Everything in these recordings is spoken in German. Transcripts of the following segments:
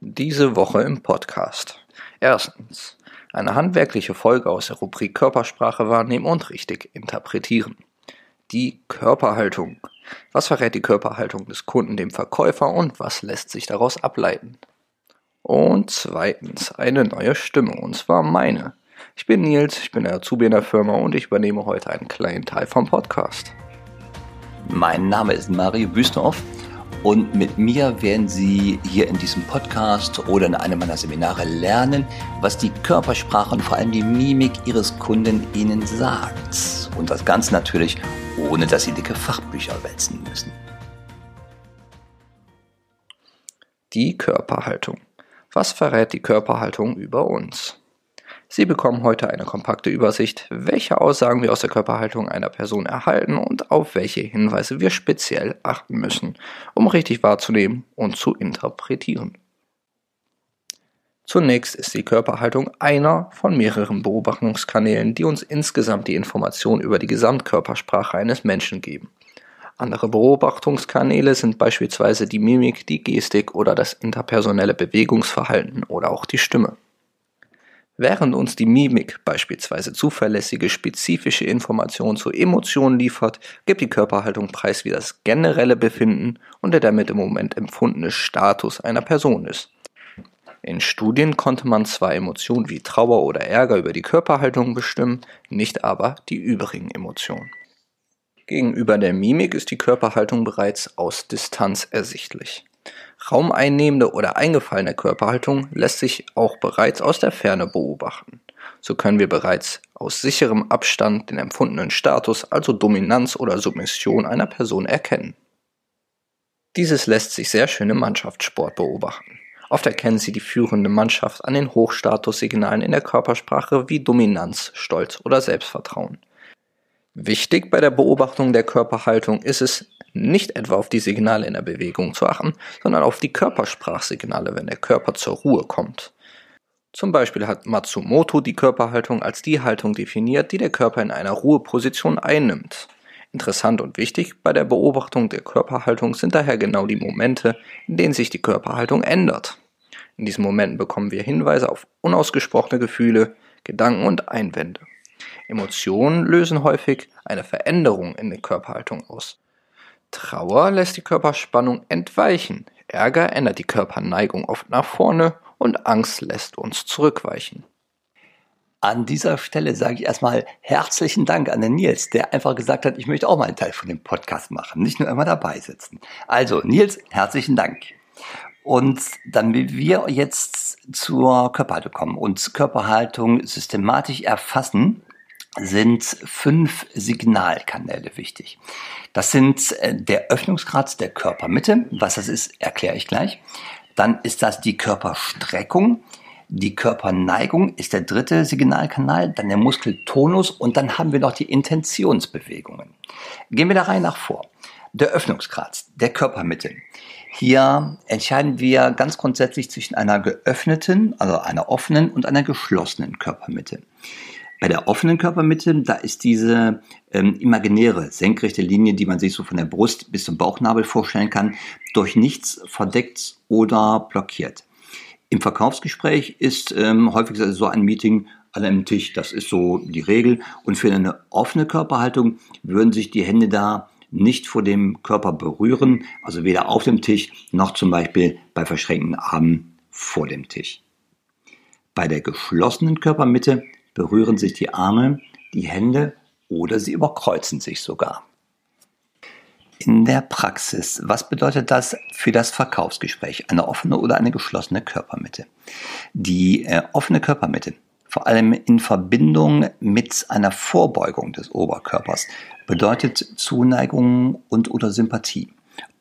Diese Woche im Podcast. Erstens. Eine handwerkliche Folge aus der Rubrik Körpersprache wahrnehmen und richtig interpretieren. Die Körperhaltung. Was verrät die Körperhaltung des Kunden dem Verkäufer und was lässt sich daraus ableiten? Und zweitens eine neue Stimme, und zwar meine. Ich bin Nils, ich bin der Azubi in der Firma und ich übernehme heute einen kleinen Teil vom Podcast. Mein Name ist Mario Büstorf und mit mir werden Sie hier in diesem Podcast oder in einem meiner Seminare lernen, was die Körpersprache und vor allem die Mimik Ihres Kunden Ihnen sagt. Und das Ganze natürlich, ohne dass Sie dicke Fachbücher wälzen müssen. Die Körperhaltung. Was verrät die Körperhaltung über uns? Sie bekommen heute eine kompakte Übersicht, welche Aussagen wir aus der Körperhaltung einer Person erhalten und auf welche Hinweise wir speziell achten müssen, um richtig wahrzunehmen und zu interpretieren. Zunächst ist die Körperhaltung einer von mehreren Beobachtungskanälen, die uns insgesamt die Information über die Gesamtkörpersprache eines Menschen geben. Andere Beobachtungskanäle sind beispielsweise die Mimik, die Gestik oder das interpersonelle Bewegungsverhalten oder auch die Stimme. Während uns die Mimik beispielsweise zuverlässige spezifische Informationen zu Emotionen liefert, gibt die Körperhaltung preis, wie das generelle Befinden und der damit im Moment empfundene Status einer Person ist. In Studien konnte man zwar Emotionen wie Trauer oder Ärger über die Körperhaltung bestimmen, nicht aber die übrigen Emotionen. Gegenüber der Mimik ist die Körperhaltung bereits aus Distanz ersichtlich. Raumeinnehmende oder eingefallene Körperhaltung lässt sich auch bereits aus der Ferne beobachten. So können wir bereits aus sicherem Abstand den empfundenen Status, also Dominanz oder Submission einer Person erkennen. Dieses lässt sich sehr schön im Mannschaftssport beobachten. Oft erkennen Sie die führende Mannschaft an den Hochstatussignalen in der Körpersprache wie Dominanz, Stolz oder Selbstvertrauen. Wichtig bei der Beobachtung der Körperhaltung ist es, nicht etwa auf die Signale in der Bewegung zu achten, sondern auf die Körpersprachsignale, wenn der Körper zur Ruhe kommt. Zum Beispiel hat Matsumoto die Körperhaltung als die Haltung definiert, die der Körper in einer Ruheposition einnimmt. Interessant und wichtig bei der Beobachtung der Körperhaltung sind daher genau die Momente, in denen sich die Körperhaltung ändert. In diesen Momenten bekommen wir Hinweise auf unausgesprochene Gefühle, Gedanken und Einwände. Emotionen lösen häufig eine Veränderung in der Körperhaltung aus. Trauer lässt die Körperspannung entweichen, Ärger ändert die Körperneigung oft nach vorne und Angst lässt uns zurückweichen. An dieser Stelle sage ich erstmal herzlichen Dank an den Nils, der einfach gesagt hat, ich möchte auch mal einen Teil von dem Podcast machen, nicht nur immer dabei sitzen. Also Nils, herzlichen Dank. Und dann will wir jetzt zur Körperhaltung kommen und Körperhaltung systematisch erfassen sind fünf Signalkanäle wichtig. Das sind äh, der Öffnungsgrad der Körpermitte. Was das ist, erkläre ich gleich. Dann ist das die Körperstreckung. Die Körperneigung ist der dritte Signalkanal, dann der Muskeltonus und dann haben wir noch die Intentionsbewegungen. Gehen wir der Reihe nach vor. Der Öffnungsgrad der Körpermitte. Hier entscheiden wir ganz grundsätzlich zwischen einer geöffneten, also einer offenen und einer geschlossenen Körpermitte. Bei der offenen Körpermitte, da ist diese ähm, imaginäre, senkrechte Linie, die man sich so von der Brust bis zum Bauchnabel vorstellen kann, durch nichts verdeckt oder blockiert. Im Verkaufsgespräch ist ähm, häufig so ein Meeting an einem Tisch, das ist so die Regel. Und für eine offene Körperhaltung würden sich die Hände da nicht vor dem Körper berühren, also weder auf dem Tisch noch zum Beispiel bei verschränkten Armen vor dem Tisch. Bei der geschlossenen Körpermitte berühren sich die Arme, die Hände oder sie überkreuzen sich sogar. In der Praxis, was bedeutet das für das Verkaufsgespräch? Eine offene oder eine geschlossene Körpermitte? Die äh, offene Körpermitte, vor allem in Verbindung mit einer Vorbeugung des Oberkörpers, bedeutet Zuneigung und oder Sympathie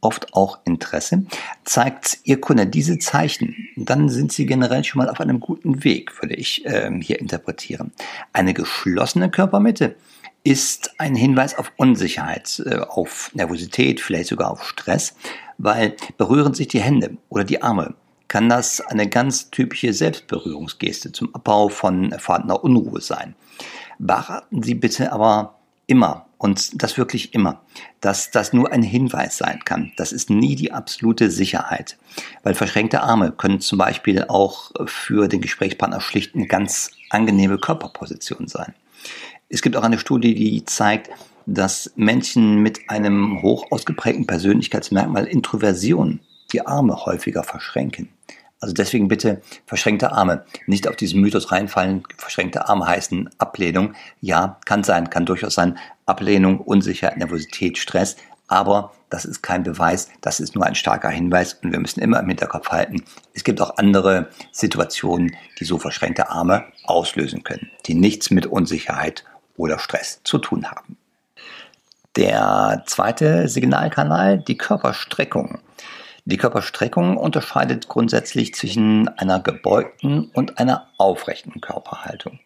oft auch Interesse. Zeigt Ihr Kunde diese Zeichen, dann sind Sie generell schon mal auf einem guten Weg, würde ich äh, hier interpretieren. Eine geschlossene Körpermitte ist ein Hinweis auf Unsicherheit, äh, auf Nervosität, vielleicht sogar auf Stress, weil berühren sich die Hände oder die Arme, kann das eine ganz typische Selbstberührungsgeste zum Abbau von vorhandener Unruhe sein. Beachten Sie bitte aber immer und das wirklich immer, dass das nur ein Hinweis sein kann. Das ist nie die absolute Sicherheit. Weil verschränkte Arme können zum Beispiel auch für den Gesprächspartner schlicht eine ganz angenehme Körperposition sein. Es gibt auch eine Studie, die zeigt, dass Menschen mit einem hoch ausgeprägten Persönlichkeitsmerkmal Introversion die Arme häufiger verschränken. Also deswegen bitte verschränkte Arme. Nicht auf diesen Mythos reinfallen. Verschränkte Arme heißen Ablehnung. Ja, kann sein, kann durchaus sein. Ablehnung, Unsicherheit, Nervosität, Stress. Aber das ist kein Beweis, das ist nur ein starker Hinweis und wir müssen immer im Hinterkopf halten, es gibt auch andere Situationen, die so verschränkte Arme auslösen können, die nichts mit Unsicherheit oder Stress zu tun haben. Der zweite Signalkanal, die Körperstreckung. Die Körperstreckung unterscheidet grundsätzlich zwischen einer gebeugten und einer aufrechten Körperhaltung.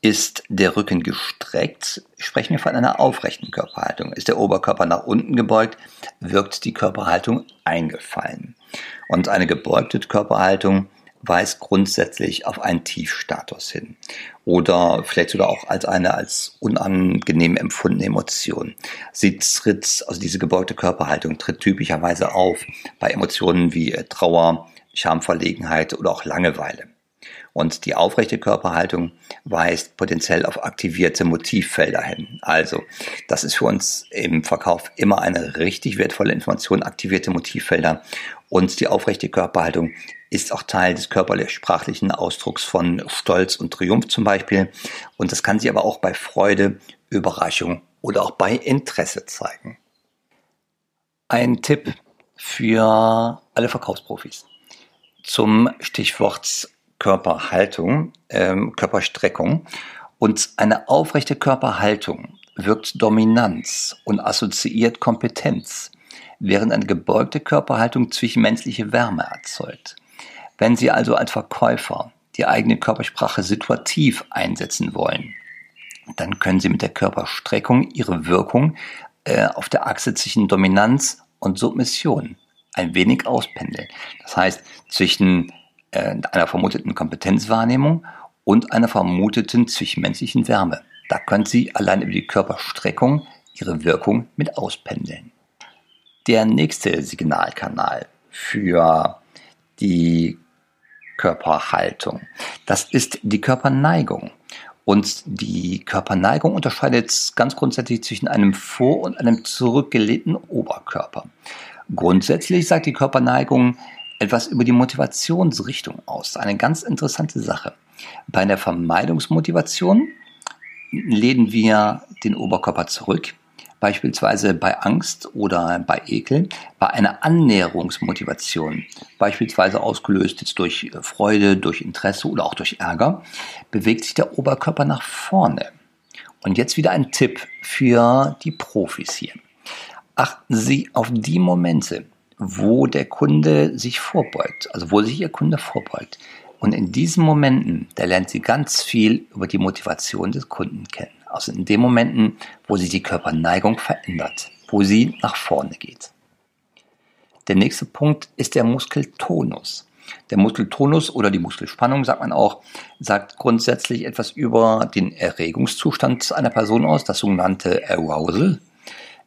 Ist der Rücken gestreckt, sprechen wir von einer aufrechten Körperhaltung. Ist der Oberkörper nach unten gebeugt, wirkt die Körperhaltung eingefallen. Und eine gebeugte Körperhaltung weist grundsätzlich auf einen Tiefstatus hin oder vielleicht sogar auch als eine als unangenehm empfundene Emotion. Sie tritt, also diese gebeugte Körperhaltung tritt typischerweise auf bei Emotionen wie äh, Trauer, Schamverlegenheit oder auch Langeweile. Und die aufrechte Körperhaltung weist potenziell auf aktivierte Motivfelder hin. Also, das ist für uns im Verkauf immer eine richtig wertvolle Information, aktivierte Motivfelder. Und die aufrechte Körperhaltung ist auch Teil des körperlich-sprachlichen Ausdrucks von Stolz und Triumph zum Beispiel. Und das kann sich aber auch bei Freude, Überraschung oder auch bei Interesse zeigen. Ein Tipp für alle Verkaufsprofis zum Stichwort Körperhaltung, ähm, Körperstreckung. Und eine aufrechte Körperhaltung wirkt Dominanz und assoziiert Kompetenz, während eine gebeugte Körperhaltung zwischenmenschliche Wärme erzeugt. Wenn Sie also als Verkäufer die eigene Körpersprache situativ einsetzen wollen, dann können Sie mit der Körperstreckung Ihre Wirkung äh, auf der Achse zwischen Dominanz und Submission ein wenig auspendeln. Das heißt, zwischen einer vermuteten Kompetenzwahrnehmung und einer vermuteten zwischenmenschlichen Wärme. Da können Sie allein über die Körperstreckung Ihre Wirkung mit auspendeln. Der nächste Signalkanal für die Körperhaltung. Das ist die Körperneigung. Und die Körperneigung unterscheidet ganz grundsätzlich zwischen einem vor- und einem zurückgelehnten Oberkörper. Grundsätzlich sagt die Körperneigung etwas über die Motivationsrichtung aus. Eine ganz interessante Sache. Bei der Vermeidungsmotivation lehnen wir den Oberkörper zurück beispielsweise bei Angst oder bei Ekel, bei einer Annäherungsmotivation, beispielsweise ausgelöst jetzt durch Freude, durch Interesse oder auch durch Ärger, bewegt sich der Oberkörper nach vorne. Und jetzt wieder ein Tipp für die Profis hier. Achten Sie auf die Momente, wo der Kunde sich vorbeugt, also wo sich Ihr Kunde vorbeugt. Und in diesen Momenten, da lernt sie ganz viel über die Motivation des Kunden kennen. Also in den Momenten, wo sich die Körperneigung verändert, wo sie nach vorne geht. Der nächste Punkt ist der Muskeltonus. Der Muskeltonus oder die Muskelspannung, sagt man auch, sagt grundsätzlich etwas über den Erregungszustand einer Person aus, das sogenannte Arousal.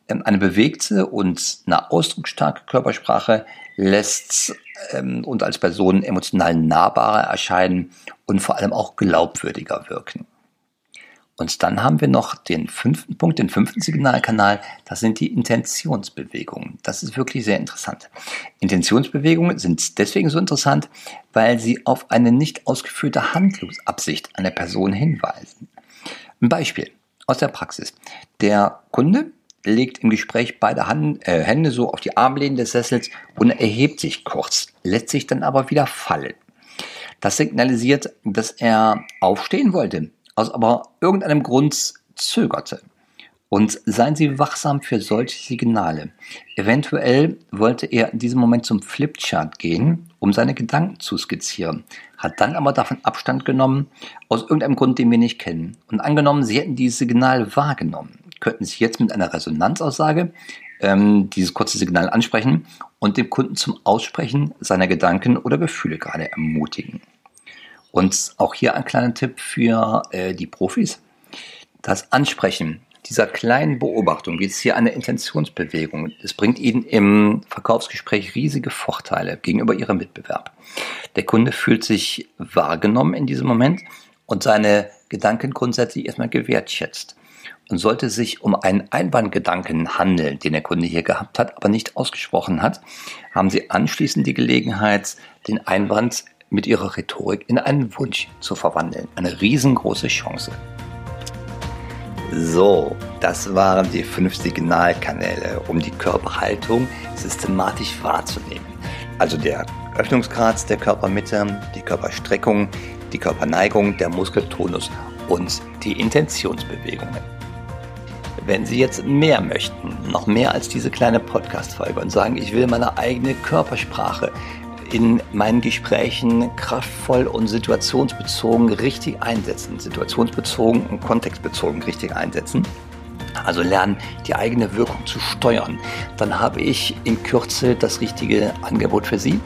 Ähm, eine bewegte und eine ausdrucksstarke Körpersprache lässt ähm, uns als Person emotional nahbarer erscheinen und vor allem auch glaubwürdiger wirken. Und dann haben wir noch den fünften Punkt, den fünften Signalkanal, das sind die Intentionsbewegungen. Das ist wirklich sehr interessant. Intentionsbewegungen sind deswegen so interessant, weil sie auf eine nicht ausgeführte Handlungsabsicht einer Person hinweisen. Ein Beispiel aus der Praxis. Der Kunde legt im Gespräch beide Hand, äh, Hände so auf die Armlehnen des Sessels und erhebt sich kurz, lässt sich dann aber wieder fallen. Das signalisiert, dass er aufstehen wollte, aus aber irgendeinem Grund zögerte. Und seien Sie wachsam für solche Signale. Eventuell wollte er in diesem Moment zum Flipchart gehen, um seine Gedanken zu skizzieren, hat dann aber davon Abstand genommen, aus irgendeinem Grund, den wir nicht kennen. Und angenommen, Sie hätten dieses Signal wahrgenommen, könnten Sie jetzt mit einer Resonanzaussage ähm, dieses kurze Signal ansprechen und dem Kunden zum Aussprechen seiner Gedanken oder Gefühle gerade ermutigen. Und auch hier ein kleiner Tipp für äh, die Profis. Das Ansprechen dieser kleinen Beobachtung, wie es hier eine Intentionsbewegung, das bringt Ihnen im Verkaufsgespräch riesige Vorteile gegenüber Ihrem Mitbewerb. Der Kunde fühlt sich wahrgenommen in diesem Moment und seine Gedanken grundsätzlich erstmal gewertschätzt. Und sollte sich um einen Einwandgedanken handeln, den der Kunde hier gehabt hat, aber nicht ausgesprochen hat, haben Sie anschließend die Gelegenheit, den Einwand mit Ihrer Rhetorik in einen Wunsch zu verwandeln. Eine riesengroße Chance. So, das waren die fünf Signalkanäle, um die Körperhaltung systematisch wahrzunehmen. Also der Öffnungsgrad der Körpermitte, die Körperstreckung, die Körperneigung, der Muskeltonus und die Intentionsbewegungen. Wenn Sie jetzt mehr möchten, noch mehr als diese kleine Podcast-Folge und sagen, ich will meine eigene Körpersprache in meinen Gesprächen kraftvoll und situationsbezogen richtig einsetzen, situationsbezogen und kontextbezogen richtig einsetzen, also lernen, die eigene Wirkung zu steuern, dann habe ich in Kürze das richtige Angebot für Sie.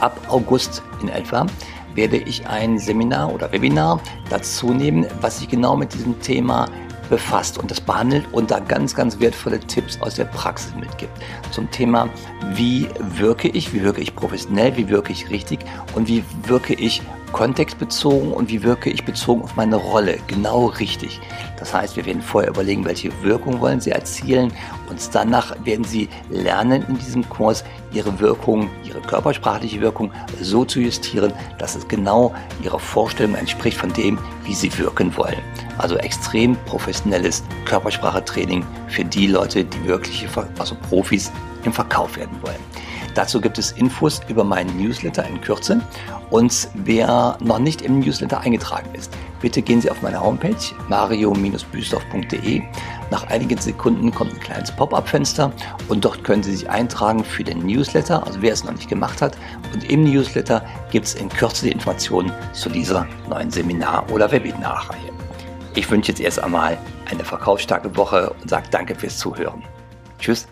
Ab August in etwa werde ich ein Seminar oder Webinar dazu nehmen, was sich genau mit diesem Thema befasst und das behandelt und da ganz, ganz wertvolle Tipps aus der Praxis mitgibt. Zum Thema, wie wirke ich, wie wirke ich professionell, wie wirke ich richtig und wie wirke ich kontextbezogen und wie wirke ich bezogen auf meine Rolle genau richtig. Das heißt, wir werden vorher überlegen, welche Wirkung wollen Sie erzielen und danach werden Sie lernen in diesem Kurs Ihre Wirkung, Ihre körpersprachliche Wirkung so zu justieren, dass es genau Ihrer Vorstellung entspricht von dem, wie Sie wirken wollen. Also extrem professionelles Körpersprachetraining für die Leute, die wirkliche, also Profis im Verkauf werden wollen. Dazu gibt es Infos über meinen Newsletter in Kürze. Und wer noch nicht im Newsletter eingetragen ist, bitte gehen Sie auf meine Homepage mario-büsdorf.de. Nach einigen Sekunden kommt ein kleines Pop-up-Fenster und dort können Sie sich eintragen für den Newsletter, also wer es noch nicht gemacht hat. Und im Newsletter gibt es in Kürze die Informationen zu dieser neuen Seminar- oder Webinarreihe. Ich wünsche jetzt erst einmal eine verkaufsstarke Woche und sage danke fürs Zuhören. Tschüss.